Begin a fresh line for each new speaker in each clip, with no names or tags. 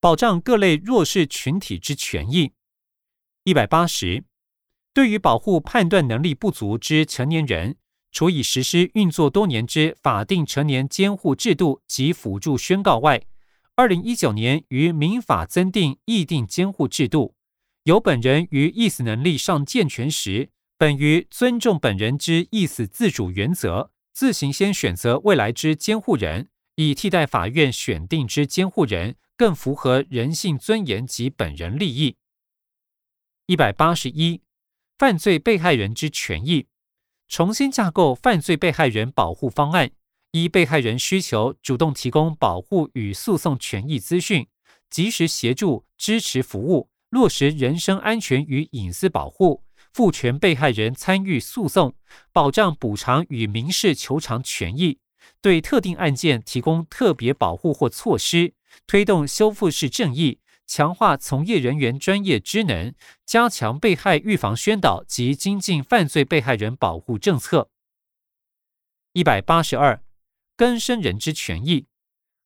保障各类弱势群体之权益。一百八十，对于保护判断能力不足之成年人，除已实施运作多年之法定成年监护制度及辅助宣告外，二零一九年于民法增订议定监护制度，由本人于意思能力尚健全时，本于尊重本人之意思自主原则，自行先选择未来之监护人，以替代法院选定之监护人，更符合人性尊严及本人利益。一百八十一，犯罪被害人之权益，重新架构犯罪被害人保护方案，依被害人需求，主动提供保护与诉讼权益资讯，及时协助支持服务，落实人身安全与隐私保护，赋权被害人参与诉讼，保障补偿与民事求偿权益，对特定案件提供特别保护或措施，推动修复式正义。强化从业人员专业知能，加强被害预防宣导及精进犯罪被害人保护政策。一百八十二，更生人之权益，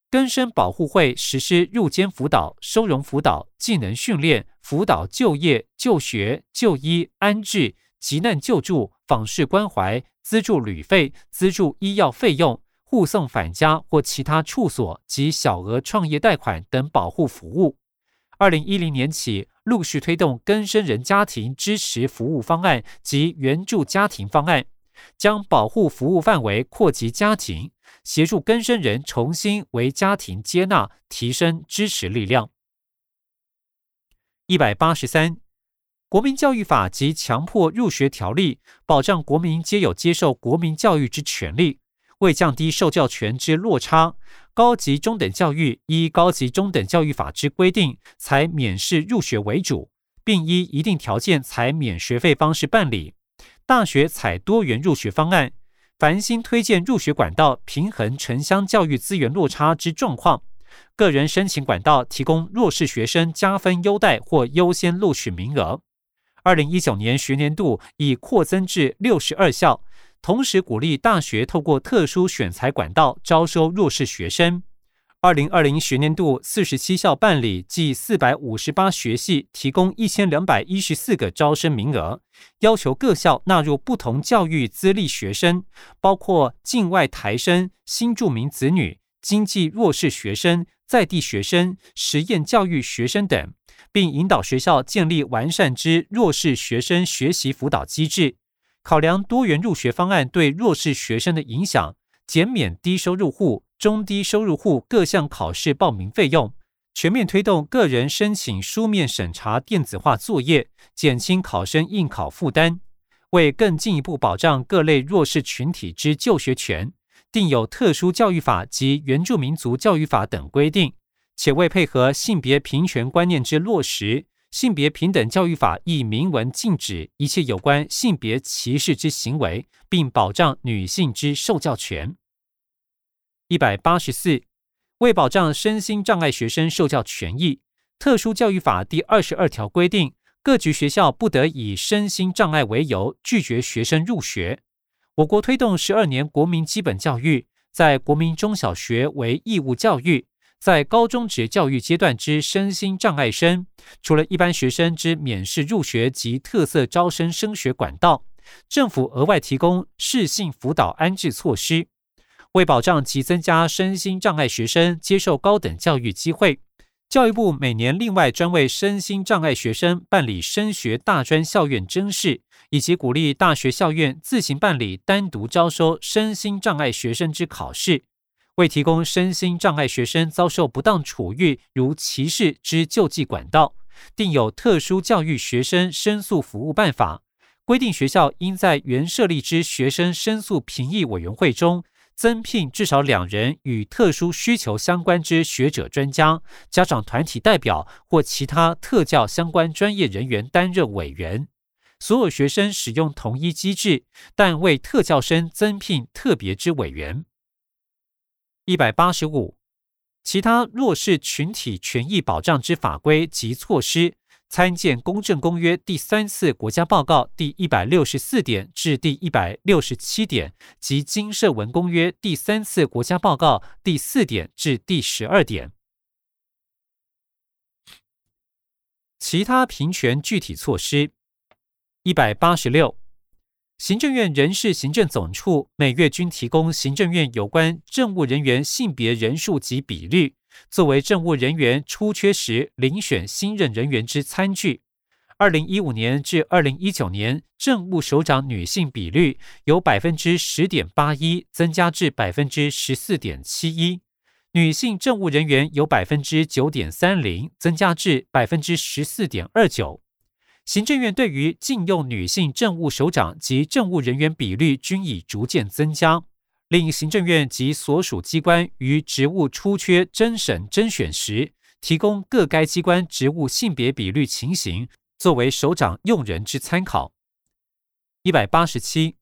更生保护会实施入监辅导、收容辅导、技能训练、辅导就业、就学、就医、安置、急难救助、访视关怀、资助旅费、资助医药费用、护送返家或其他处所及小额创业贷款等保护服务。二零一零年起，陆续推动更生人家庭支持服务方案及援助家庭方案，将保护服务范围扩及家庭，协助更生人重新为家庭接纳，提升支持力量。一百八十三，国民教育法及强迫入学条例保障国民皆有接受国民教育之权利。为降低受教权之落差，高级中等教育依高级中等教育法之规定，采免试入学为主，并依一定条件采免学费方式办理。大学采多元入学方案，繁星推荐入学管道，平衡城乡教育资源落差之状况。个人申请管道提供弱势学生加分优待或优先录取名额。二零一九年学年度已扩增至六十二校。同时鼓励大学透过特殊选材管道招收弱势学生。二零二零学年度，四十七校办理计四百五十八学系提供一千两百一十四个招生名额，要求各校纳入不同教育资历学生，包括境外台生、新住民子女、经济弱势学生、在地学生、实验教育学生等，并引导学校建立完善之弱势学生学习辅导机制。考量多元入学方案对弱势学生的影响，减免低收入户、中低收入户各项考试报名费用，全面推动个人申请书面审查电子化作业，减轻考生应考负担。为更进一步保障各类弱势群体之就学权，定有特殊教育法及原住民族教育法等规定，且为配合性别平权观念之落实。性别平等教育法亦明文禁止一切有关性别歧视之行为，并保障女性之受教权。一百八十四，为保障身心障碍学生受教权益，特殊教育法第二十二条规定，各级学校不得以身心障碍为由拒绝学生入学。我国推动十二年国民基本教育，在国民中小学为义务教育。在高中职教育阶段之身心障碍生，除了一般学生之免试入学及特色招生升学管道，政府额外提供适性辅导安置措施，为保障及增加身心障碍学生接受高等教育机会，教育部每年另外专为身心障碍学生办理升学大专校院甄试，以及鼓励大学校院自行办理单独招收身心障碍学生之考试。为提供身心障碍学生遭受不当处遇如歧视之救济管道，定有特殊教育学生申诉服务办法，规定学校应在原设立之学生申诉评议委员会中，增聘至少两人与特殊需求相关之学者、专家、家长团体代表或其他特教相关专业人员担任委员。所有学生使用同一机制，但为特教生增聘特别之委员。一百八十五，其他弱势群体权益保障之法规及措施，参见《公正公约》第三次国家报告第一百六十四点至第一百六十七点及《经社文公约》第三次国家报告第四点至第十二点。其他平权具体措施。一百八十六，行政院人事行政总处每月均提供行政院有关政务人员性别人数及比率，作为政务人员出缺时遴选新任人员之参据。二零一五年至二零一九年，政务首长女性比率由百分之十点八一增加至百分之十四点七一。女性政务人员由百分之九点三零增加至百分之十四点二九，行政院对于禁用女性政务首长及政务人员比率均已逐渐增加，令行政院及所属机关于职务出缺甄审甄选时，提供各该机关职务性别比率情形，作为首长用人之参考。一百八十七，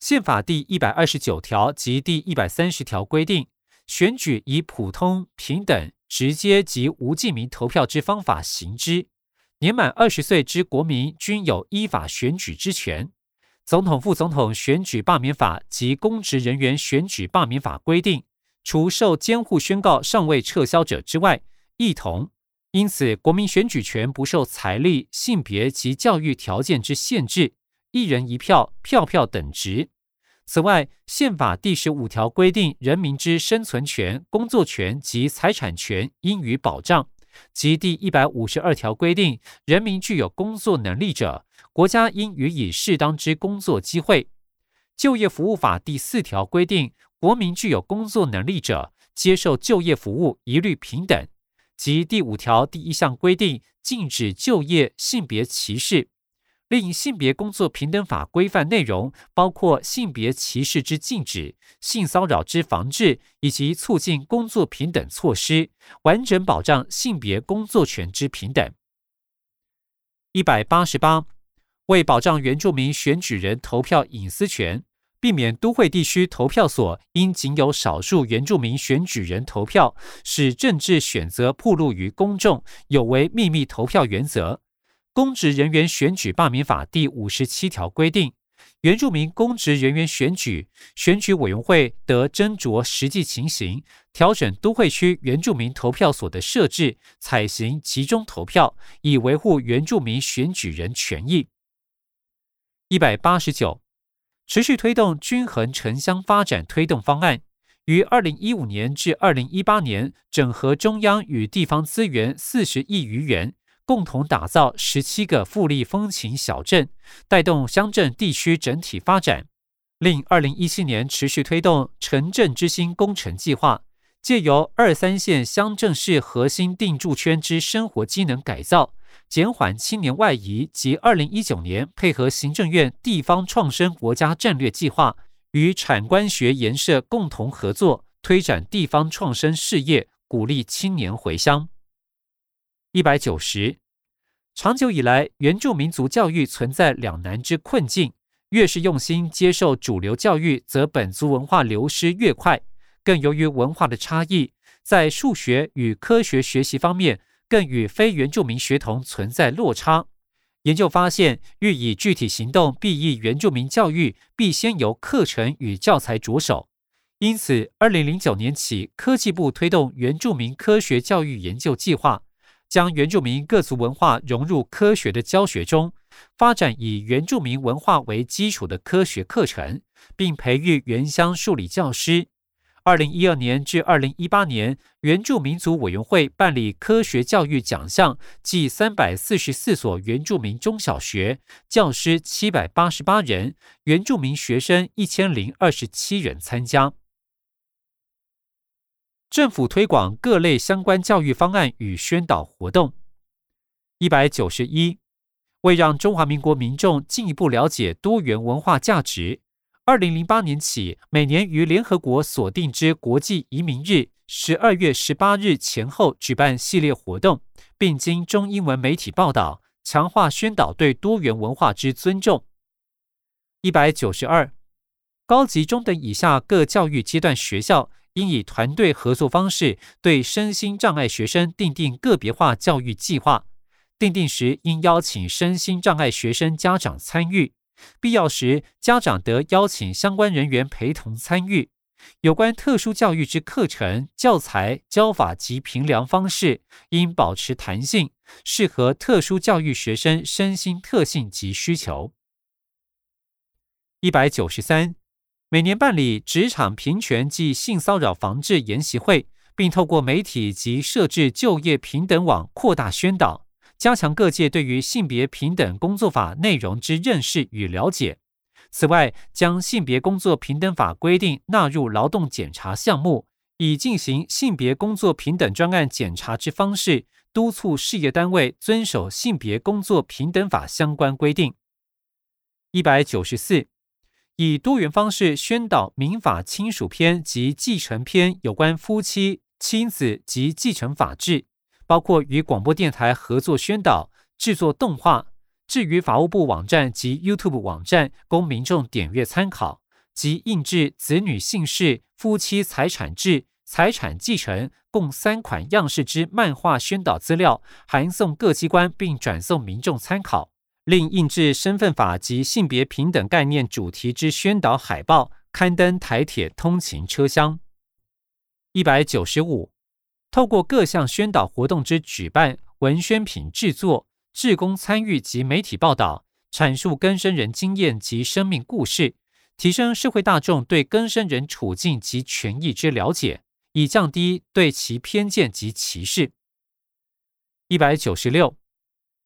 宪法第一百二十九条及第一百三十条规定。选举以普通、平等、直接及无记名投票之方法行之。年满二十岁之国民均有依法选举之权。总统、副总统选举罢免法及公职人员选举罢免法规定，除受监护宣告尚未撤销者之外，一同。因此，国民选举权不受财力、性别及教育条件之限制，一人一票，票票等值。此外，宪法第十五条规定，人民之生存权、工作权及财产权应予保障；及第一百五十二条规定，人民具有工作能力者，国家应予以适当之工作机会。就业服务法第四条规定，国民具有工作能力者，接受就业服务一律平等；及第五条第一项规定，禁止就业性别歧视。另性别工作平等法规范内容包括性别歧视之禁止、性骚扰之防治以及促进工作平等措施，完整保障性别工作权之平等。一百八十八，为保障原住民选举人投票隐私权，避免都会地区投票所因仅有少数原住民选举人投票，使政治选择暴露于公众，有违秘密投票原则。公职人员选举罢免法第五十七条规定，原住民公职人员选举，选举委员会得斟酌实际情形，调整都会区原住民投票所的设置，采行集中投票，以维护原住民选举人权益。一百八十九，持续推动均衡城乡发展推动方案，于二零一五年至二零一八年整合中央与地方资源四十亿余元。共同打造十七个富丽风情小镇，带动乡镇地区整体发展。另，二零一七年持续推动城镇之星工程计划，借由二三线乡镇市核心定住圈之生活机能改造，减缓青年外移。及二零一九年配合行政院地方创生国家战略计划，与产官学研社共同合作，推展地方创生事业，鼓励青年回乡。一百九十，长久以来，原住民族教育存在两难之困境。越是用心接受主流教育，则本族文化流失越快。更由于文化的差异，在数学与科学学习方面，更与非原住民学童存在落差。研究发现，欲以具体行动裨益原住民教育，必先由课程与教材着手。因此，二零零九年起，科技部推动原住民科学教育研究计划。将原住民各族文化融入科学的教学中，发展以原住民文化为基础的科学课程，并培育原乡数理教师。二零一二年至二零一八年，原住民族委员会办理科学教育奖项，计三百四十四所原住民中小学，教师七百八十八人，原住民学生一千零二十七人参加。政府推广各类相关教育方案与宣导活动。一百九十一，为让中华民国民众进一步了解多元文化价值，二零零八年起，每年于联合国所定之国际移民日十二月十八日前后举办系列活动，并经中英文媒体报道，强化宣导对多元文化之尊重。一百九十二，高级中等以下各教育阶段学校。应以团队合作方式对身心障碍学生订定个别化教育计划。订定时应邀请身心障碍学生家长参与，必要时家长得邀请相关人员陪同参与。有关特殊教育之课程、教材、教法及评量方式，应保持弹性，适合特殊教育学生身心特性及需求。一百九十三，每年办理职场平权及性骚扰防治研习会，并透过媒体及设置就业平等网扩大宣导，加强各界对于性别平等工作法内容之认识与了解。此外，将性别工作平等法规定纳入劳动检查项目，以进行性别工作平等专案检查之方式，督促事业单位遵守性别工作平等法相关规定。一百九十四，以多元方式宣导民法亲属篇及继承篇有关夫妻、亲子及继承法制，包括与广播电台合作宣导、制作动画。至于法务部网站及 YouTube 网站，供民众点阅参考，及印制子女姓氏、夫妻财产制、财产继承共三款样式之漫画宣导资料，函送各机关并转送民众参考。另印制身份法及性别平等概念主题之宣导海报，刊登台铁通勤车厢。一百九十五，透过各项宣导活动之举办、文宣品制作。志工参与及媒体报道，阐述更生人经验及生命故事，提升社会大众对更生人处境及权益之了解，以降低对其偏见及歧视。一百九十六，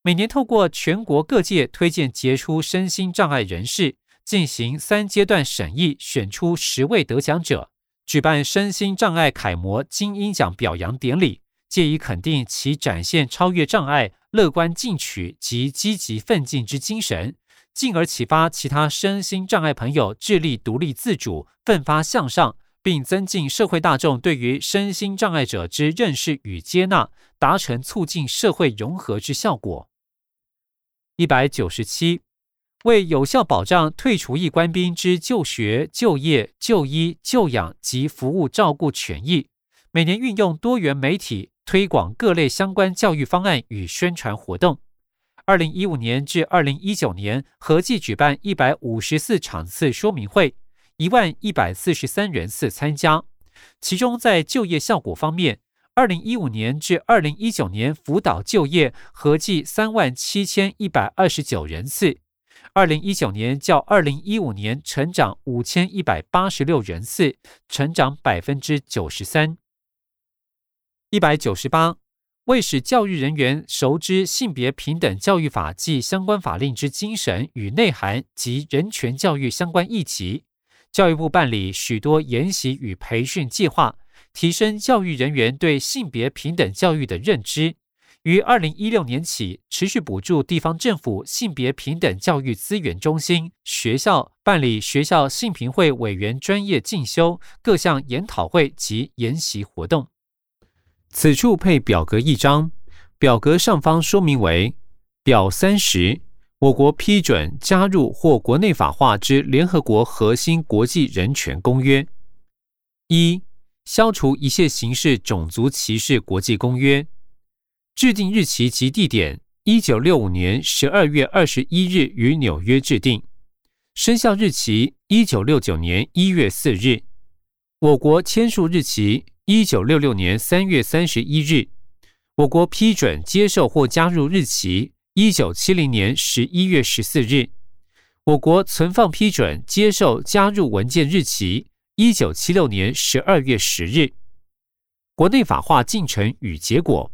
每年透过全国各界推荐杰出身心障碍人士，进行三阶段审议，选出十位得奖者，举办身心障碍楷模精英奖表扬典礼。借以肯定其展现超越障碍、乐观进取及积极奋进之精神，进而启发其他身心障碍朋友致力独立自主、奋发向上，并增进社会大众对于身心障碍者之认识与接纳，达成促进社会融合之效果。一百九十七，为有效保障退除役官兵之就学、就业、就医、就养及服务照顾权益，每年运用多元媒体。推广各类相关教育方案与宣传活动。二零一五年至二零一九年合计举办一百五十四场次说明会，一万一百四十三人次参加。其中在就业效果方面，二零一五年至二零一九年辅导就业合计三万七千一百二十九人次，二零一九年较二零一五年成长五千一百八十六人次，成长百分之九十三。一百九十八，为使教育人员熟知性别平等教育法及相关法令之精神与内涵及人权教育相关议题，教育部办理许多研习与培训计划，提升教育人员对性别平等教育的认知。于二零一六年起，持续补助地方政府性别平等教育资源中心、学校办理学校性平会委员专业进修、各项研讨会及研习活动。此处配表格一张，表格上方说明为表三十，我国批准加入或国内法化之联合国核心国际人权公约。一、消除一切形式种族歧视国际公约，制定日期及地点：一九六五年十二月二十一日于纽约制定，生效日期：一九六九年一月四日，我国签署日期。一九六六年三月三十一日，我国批准接受或加入日期：一九七零年十一月十四日，我国存放批准接受加入文件日期：一九七六年十二月十日。国内法化进程与结果：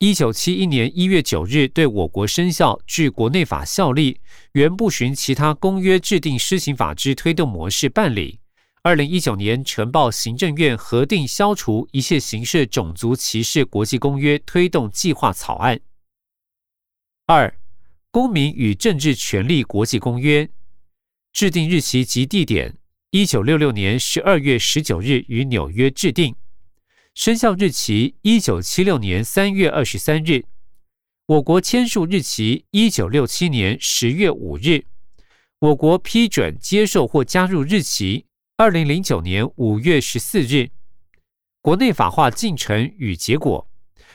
一九七一年一月九日对我国生效，据国内法效力，原不循其他公约制定施行法之推动模式办理。二零一九年呈报行政院核定消除一切形式种族歧视国际公约推动计划草案。二、公民与政治权利国际公约制定日期及地点：一九六六年十二月十九日于纽约制定，生效日期：一九七六年三月二十三日，我国签署日期：一九六七年十月五日，我国批准接受或加入日期。二零零九年五月十四日，国内法化进程与结果。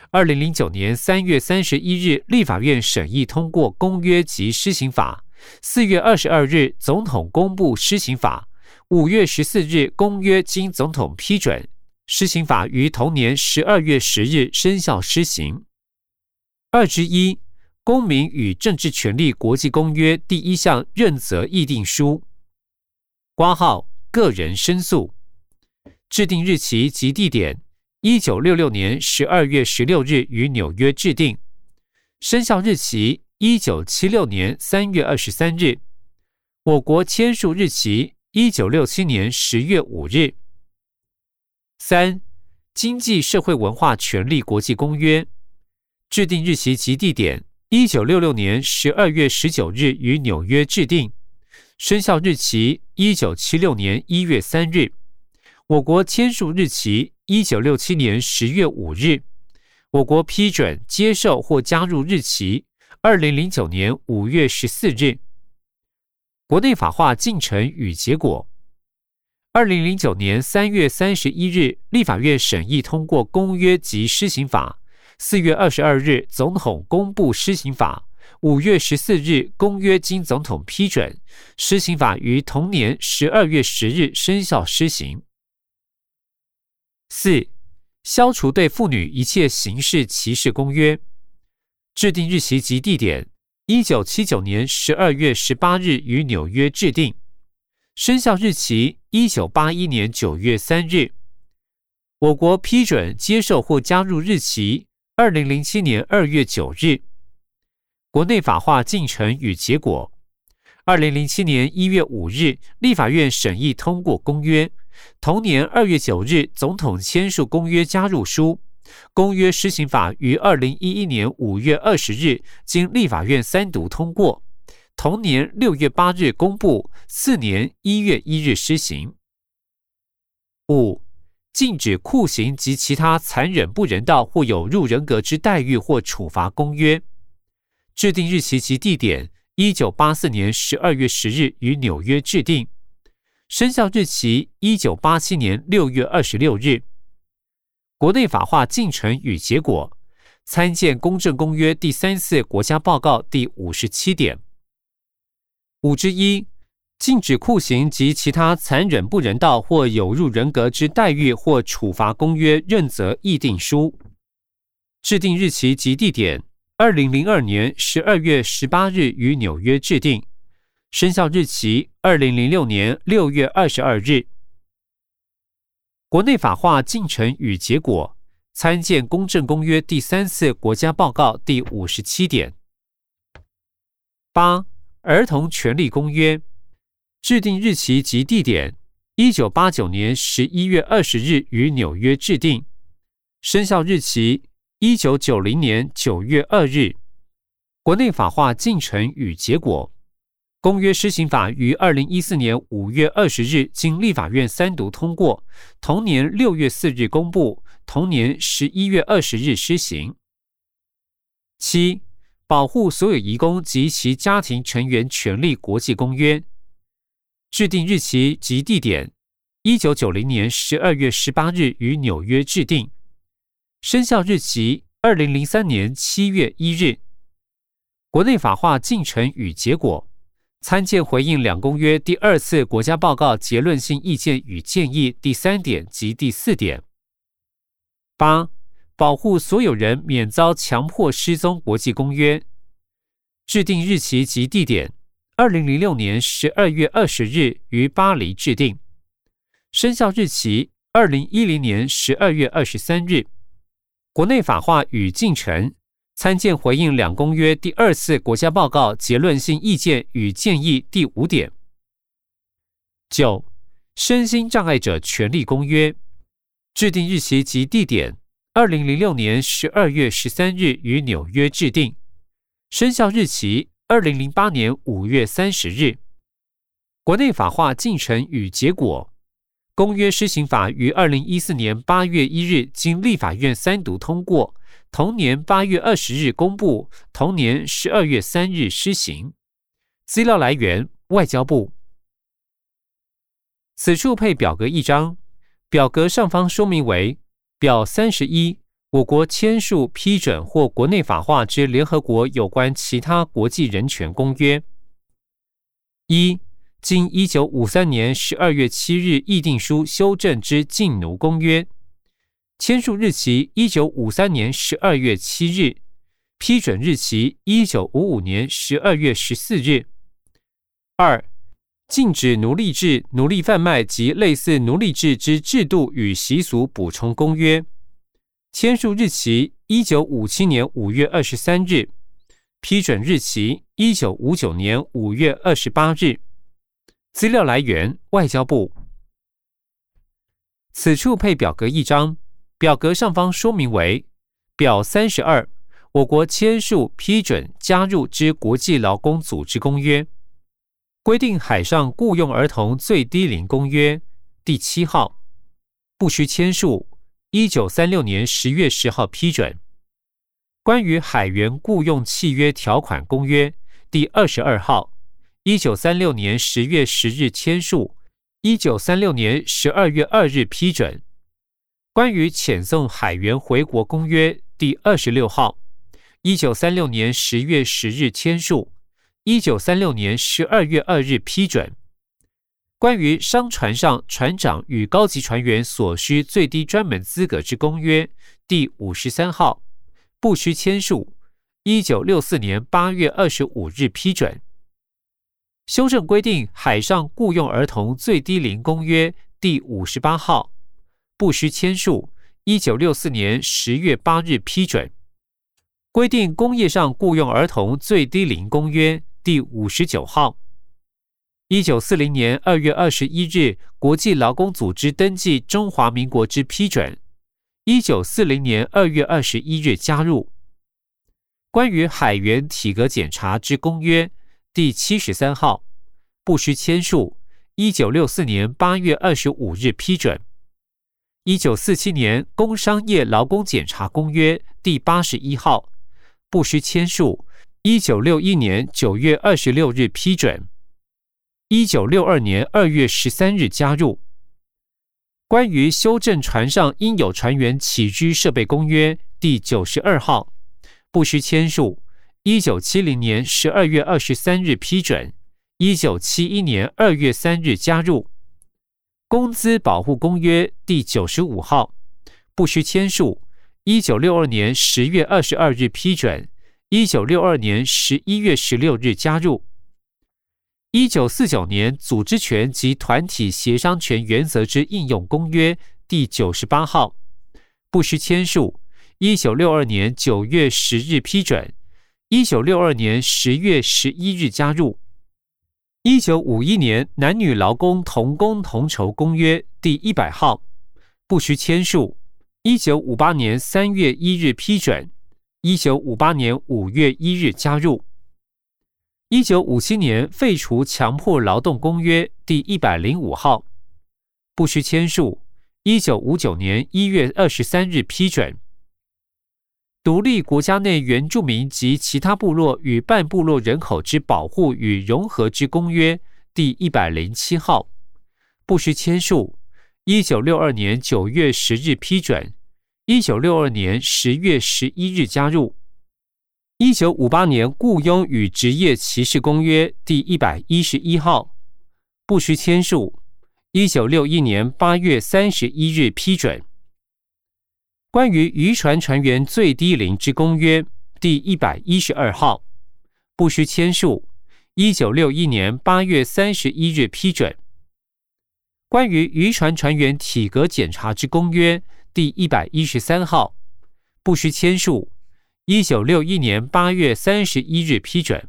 二零零九年三月三十一日，立法院审议通过公约及施行法。四月二十二日，总统公布施行法。五月十四日，公约经总统批准，施行法于同年十二月十日生效施行。二之一，《公民与政治权利国际公约》第一项认责议定书。挂号个人申诉，制定日期及地点：一九六六年十二月十六日于纽约制定，生效日期：一九七六年三月二十三日。我国签署日期。一九六七年十月五日，三经济社会文化权利国际公约制定日期及地点：一九六六年十二月十九日于纽约制定，生效日期：一九七六年一月三日。我国签署日期：一九六七年十月五日。我国批准、接受或加入日期：二零零九年五月十四日。国内法化进程与结果：二零零九年三月三十一日，立法院审议通过公约及施行法；四月二十二日，总统公布施行法；五月十四日，公约经总统批准，施行法于同年十二月十日生效施行。四、消除对妇女一切形式歧视公约，制定日期及地点。一九七九年十二月十八日于纽约制定，生效日期一九八一年九月三日。我国批准、接受或加入日期二零零七年二月九日。国内法化进程与结果：二零零七年一月五日，立法院审议通过公约，同年二月九日，总统签署公约加入书。公约施行法于二零一一年五月二十日经立法院三读通过，同年六月八日公布，次年一月一日施行。五、禁止酷刑及其他残忍不人道或有入人格之待遇或处罚公约，制定日期及地点：一九八四年十二月十日于纽约制定，生效日期：一九八七年六月二十六日。国内法化进程与结果，参见《公正公约》第三次国家报告第五十七点。五之一，禁止酷刑及其他残忍不人道或有辱人格之待遇或处罚公约认责议定书，制定日期及地点：二零零二年十二月十八日于纽约制定，生效日期：二零零六年六月二十二日。国内法化进程与结果，参见《公正公约》第三次国家报告第五十七点。八、儿童权利公约制定日期及地点：一九八九年十一月二十日于纽约制定，生效日期：一九九零年九月二日。国内法化进程与结果。公约施行法于二零一四年五月二十日经立法院三读通过，同年六月四日公布，同年十一月二十日施行。七、保护所有移工及其家庭成员权利国际公约，制定日期及地点：一九九零年十二月十八日于纽约制定，生效日期：二零零三年七月一日。国内法化进程与结果。参见回应两公约第二次国家报告结论性意见与建议第三点及第四点。八、保护所有人免遭强迫失踪国际公约，制定日期及地点：二零零六年十二月二十日于巴黎制定，生效日期：二零一零年十二月二十三日。国内法化与进程。参见回应两公约第二次国家报告结论性意见与建议第五点。九、身心障碍者权利公约制定日期及地点：二零零六年十二月十三日于纽约制定，生效日期：二零零八年五月三十日。国内法化进程与结果。公约施行法于二零一四年八月一日经立法院三读通过。同年八月二十日公布，同年十二月三日施行。资料来源：外交部。此处配表格一张，表格上方说明为表三十一：我国签署、批准或国内法化之联合国有关其他国际人权公约。一、经一九五三年十二月七日议定书修正之禁奴公约，签署日期一九五三年十二月七日，批准日期一九五五年十二月十四日。二、禁止奴隶制、奴隶贩卖及类似奴隶制之制度与习俗补充公约，签署日期一九五七年五月二十三日，批准日期一九五九年五月二十八日。资料来源：外交部。此处配表格一张，表格上方说明为表三十二，我国签署批准加入之国际劳工组织公约，规定海上雇佣儿童最低龄公约第七号，不需签署。一九三六年十月十号批准关于海员雇佣契约条款公约第二十二号。一九三六年十月十日签署，一九三六年十二月二日批准。关于遣送海员回国公约第二十六号，一九三六年十月十日签署，一九三六年十二月二日批准。关于商船上船长与高级船员所需最低专门资格之公约第五十三号，不需签署，一九六四年八月二十五日批准。修正规定海上雇佣儿童最低龄公约第五十八号，不需签署。一九六四年十月八日批准。规定工业上雇佣儿童最低龄公约第五十九号，一九四零年二月二十一日国际劳工组织登记中华民国之批准。一九四零年二月二十一日加入。关于海员体格检查之公约。第七十三号，不需签署。一九六四年八月二十五日批准。一九四七年工商业劳工检查公约第八十一号，不需签署。一九六一年九月二十六日批准。一九六二年二月十三日加入。关于修正船上应有船员起居设备公约第九十二号，不需签署。一九七零年十二月二十三日批准，一九七一年二月三日加入《工资保护公约》第九十五号，不需签署。一九六二年十月二十二日批准，一九六二年十一月十六日加入《一九四九年组织权及团体协商权原则之应用公约》第九十八号，不需签署。一九六二年九月十日批准。一九六二年十月十一日加入《一九五一年男女劳工同工同酬公约》第一百号，不需签署。一九五八年三月一日批准。一九五八年五月一日加入《一九五七年废除强迫劳动公约》第一百零五号，不需签署。一九五九年一月二十三日批准。独立国家内原住民及其他部落与半部落人口之保护与融合之公约第一百零七号，不需签署。一九六二年九月十日批准。一九六二年十月十一日加入。一九五八年雇佣与职业歧视公约第一百一十一号，不需签署。一九六一年八月三十一日批准。关于渔船船员最低龄之公约第一百一十二号，不需签署。一九六一年八月三十一日批准。关于渔船船员体格检查之公约第一百一十三号，不需签署。一九六一年八月三十一日批准。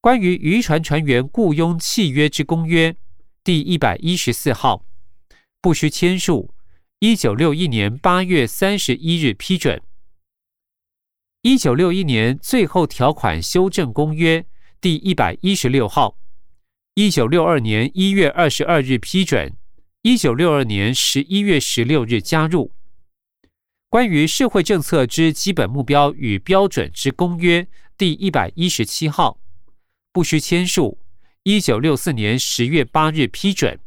关于渔船船员雇佣契约之公约第一百一十四号，不需签署。一九六一年八月三十一日批准。一九六一年最后条款修正公约第一百一十六号，一九六二年一月二十二日批准。一九六二年十一月十六日加入关于社会政策之基本目标与标准之公约第一百一十七号，不需签署。一九六四年十月八日批准。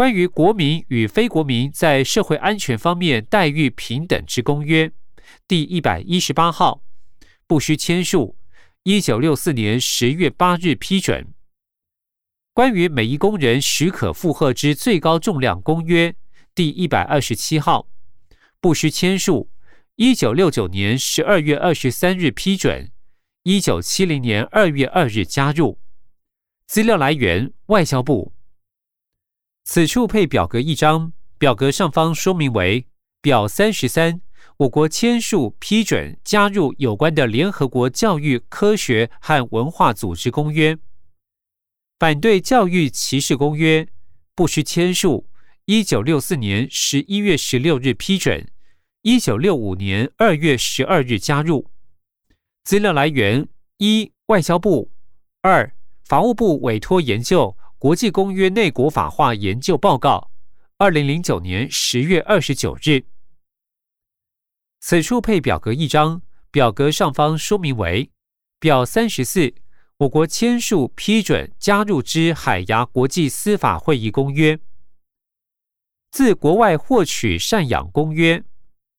关于国民与非国民在社会安全方面待遇平等之公约，第一百一十八号，不需签署。一九六四年十月八日批准。关于每一工人许可负荷之最高重量公约第一百二十七号，不需签署。一九六九年十二月二十三日批准，一九七零年二月二日加入。资料来源：外交部。此处配表格一张，表格上方说明为表三十三。我国签署批准加入有关的联合国教育、科学和文化组织公约。反对教育歧视公约不需签署。一九六四年十一月十六日批准，一九六五年二月十二日加入。资料来源：一、外交部；二、法务部委托研究《国际公约内国法化研究报告》，二零零九年十月二十九日。此处配表格一张，表格上方说明为表三十四。我国签署批准加入之海牙国际司法会议公约，自国外获取赡养公约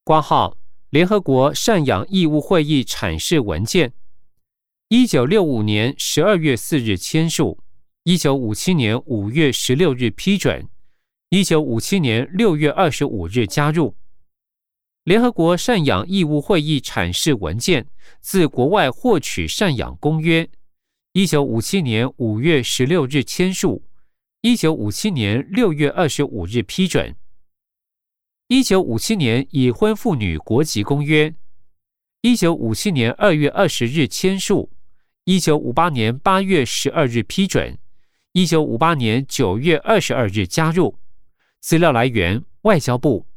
挂号联合国赡养义务会议阐释文件，一九六五年十二月四日签署，一九五七年五月十六日批准，一九五七年六月二十五日加入。联合国赡养义务会议阐释文件，自国外获取赡养公约，一九五七年五月十六日签署，一九五七年六月二十五日批准。一九五七年已婚妇女国籍公约，一九五七年二月二十日签署，一九五八年八月十二日批准，一九五八年九月二十二日加入。资料来源：外交部。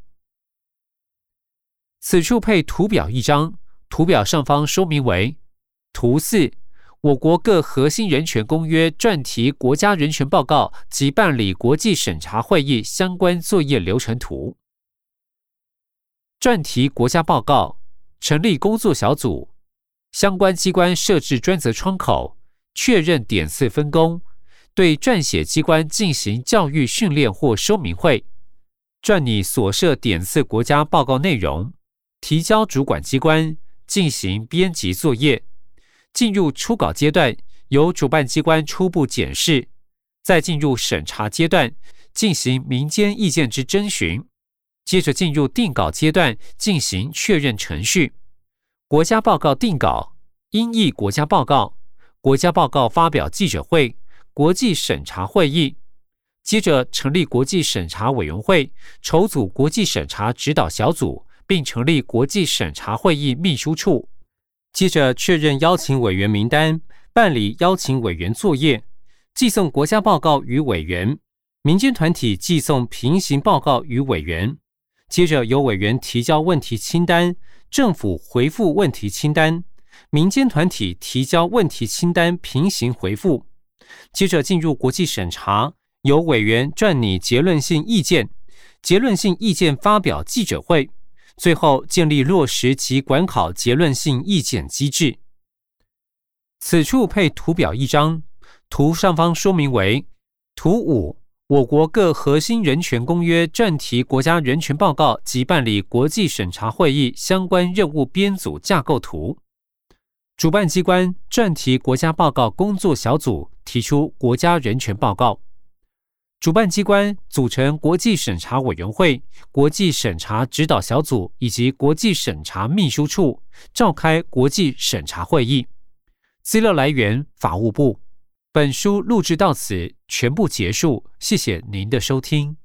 此处配图表一张，图表上方说明为图四：我国各核心人权公约撰题国家人权报告及办理国际审查会议相关作业流程图。专题国家报告成立工作小组，相关机关设置专责窗口，确认点次分工，对撰写机关进行教育训练或说明会，撰拟所设点次国家报告内容。提交主管机关进行编辑作业，进入初稿阶段，由主办机关初步检视，再进入审查阶段，进行民间意见之征询，接着进入定稿阶段，进行确认程序。国家报告定稿、音译国家报告、国家报告发表记者会、国际审查会议，接着成立国际审查委员会，筹组国际审查指导小组。并成立国际审查会议秘书处，接着确认邀请委员名单，办理邀请委员作业，寄送国家报告与委员，民间团体寄送平行报告与委员，接着由委员提交问题清单，政府回复问题清单，民间团体提交问题清单平行回复，接着进入国际审查，由委员撰拟结论性意见，结论性意见发表记者会。最后建立落实及管考结论性意见机制。此处配图表一张，图上方说明为图五：我国各核心人权公约撰题国家人权报告及办理国际审查会议相关任务编组架构图。主办机关专题国家报告工作小组提出国家人权报告。主办机关组成国际审查委员会、国际审查指导小组以及国际审查秘书处，召开国际审查会议。资料来源：法务部。本书录制到此全部结束，谢谢您的收听。